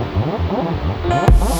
あれ?